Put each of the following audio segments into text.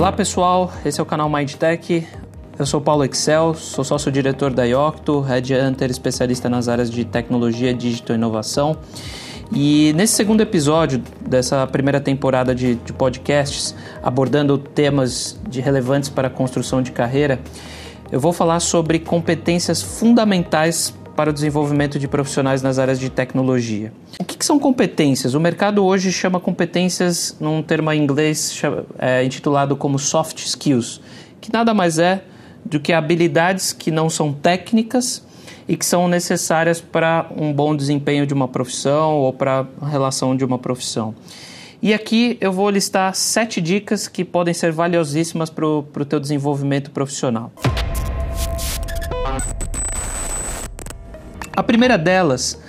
Olá pessoal, esse é o canal MindTech. Eu sou Paulo Excel, sou sócio-diretor da Iocto, Headhunter especialista nas áreas de tecnologia, digital e inovação. E nesse segundo episódio dessa primeira temporada de, de podcasts, abordando temas de relevantes para a construção de carreira, eu vou falar sobre competências fundamentais para o desenvolvimento de profissionais nas áreas de tecnologia. O que, que são competências? O mercado hoje chama competências num termo em inglês é, intitulado como soft skills, que nada mais é do que habilidades que não são técnicas e que são necessárias para um bom desempenho de uma profissão ou para a relação de uma profissão. E aqui eu vou listar sete dicas que podem ser valiosíssimas para o teu desenvolvimento profissional. A primeira delas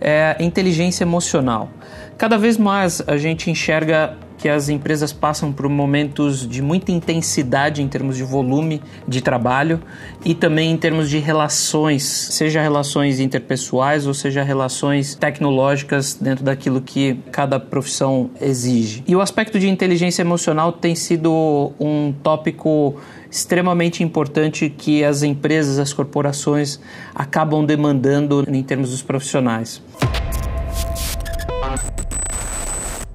é a inteligência emocional. Cada vez mais a gente enxerga que as empresas passam por momentos de muita intensidade em termos de volume de trabalho e também em termos de relações, seja relações interpessoais ou seja relações tecnológicas dentro daquilo que cada profissão exige. E o aspecto de inteligência emocional tem sido um tópico extremamente importante que as empresas, as corporações acabam demandando em termos dos profissionais.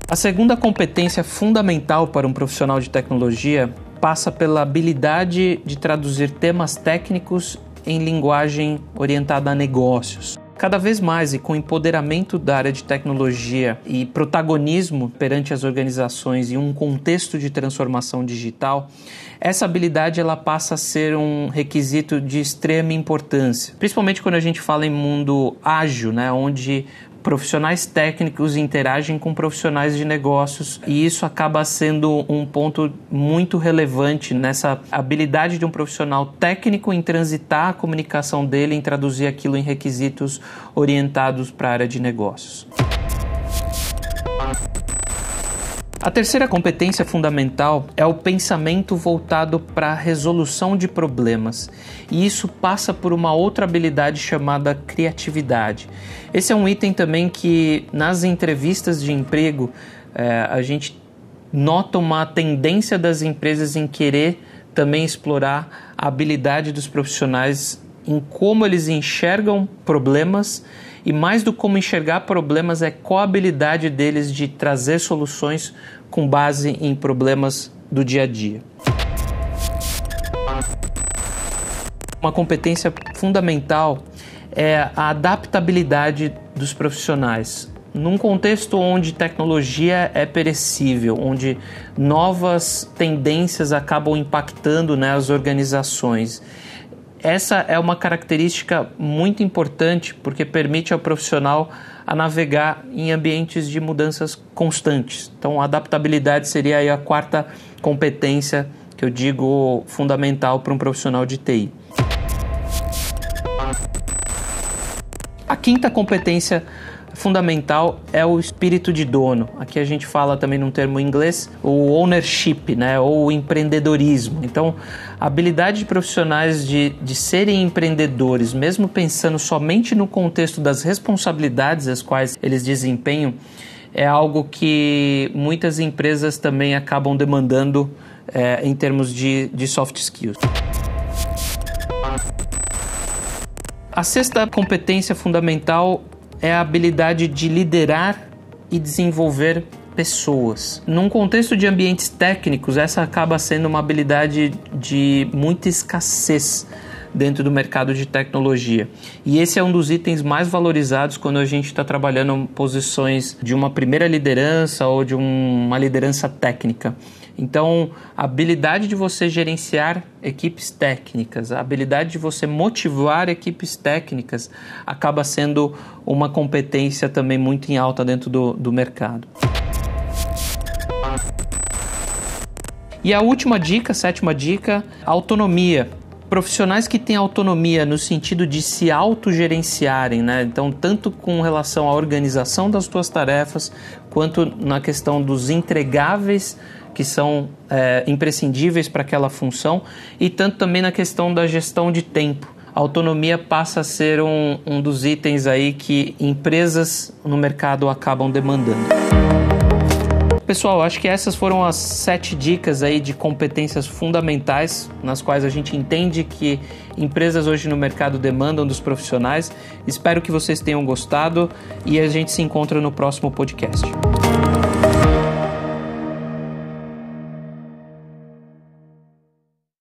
A segunda competência fundamental para um profissional de tecnologia passa pela habilidade de traduzir temas técnicos em linguagem orientada a negócios. Cada vez mais e com empoderamento da área de tecnologia e protagonismo perante as organizações e um contexto de transformação digital, essa habilidade ela passa a ser um requisito de extrema importância, principalmente quando a gente fala em mundo ágil, né, onde profissionais técnicos interagem com profissionais de negócios e isso acaba sendo um ponto muito relevante nessa habilidade de um profissional técnico em transitar a comunicação dele, em traduzir aquilo em requisitos orientados para a área de negócios. A terceira competência fundamental é o pensamento voltado para a resolução de problemas, e isso passa por uma outra habilidade chamada criatividade. Esse é um item também que nas entrevistas de emprego é, a gente nota uma tendência das empresas em querer também explorar a habilidade dos profissionais em como eles enxergam problemas e mais do como enxergar problemas é qual a habilidade deles de trazer soluções com base em problemas do dia a dia. Uma competência fundamental é a adaptabilidade dos profissionais. Num contexto onde tecnologia é perecível, onde novas tendências acabam impactando né, as organizações essa é uma característica muito importante porque permite ao profissional a navegar em ambientes de mudanças constantes. Então, adaptabilidade seria a quarta competência que eu digo fundamental para um profissional de TI. A quinta competência fundamental é o espírito de dono. Aqui a gente fala também num termo em inglês, o ownership, né, ou empreendedorismo. Então, a habilidade de profissionais de, de serem empreendedores, mesmo pensando somente no contexto das responsabilidades as quais eles desempenham, é algo que muitas empresas também acabam demandando é, em termos de, de soft skills. A sexta competência fundamental é a habilidade de liderar e desenvolver pessoas. Num contexto de ambientes técnicos, essa acaba sendo uma habilidade de muita escassez dentro do mercado de tecnologia. E esse é um dos itens mais valorizados quando a gente está trabalhando posições de uma primeira liderança ou de um, uma liderança técnica. Então, a habilidade de você gerenciar equipes técnicas, a habilidade de você motivar equipes técnicas acaba sendo uma competência também muito em alta dentro do, do mercado. E a última dica, sétima dica, autonomia profissionais que têm autonomia no sentido de se autogerenciarem, né? Então, tanto com relação à organização das suas tarefas, quanto na questão dos entregáveis que são é, imprescindíveis para aquela função, e tanto também na questão da gestão de tempo. A autonomia passa a ser um, um dos itens aí que empresas no mercado acabam demandando. pessoal, acho que essas foram as sete dicas aí de competências fundamentais nas quais a gente entende que empresas hoje no mercado demandam dos profissionais. Espero que vocês tenham gostado e a gente se encontra no próximo podcast.